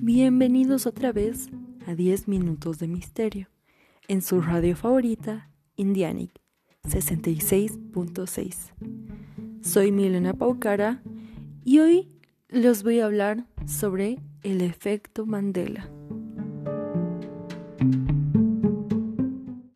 Bienvenidos otra vez a 10 minutos de misterio en su radio favorita, Indianic 66.6. Soy Milena Paucara y hoy les voy a hablar sobre el efecto Mandela.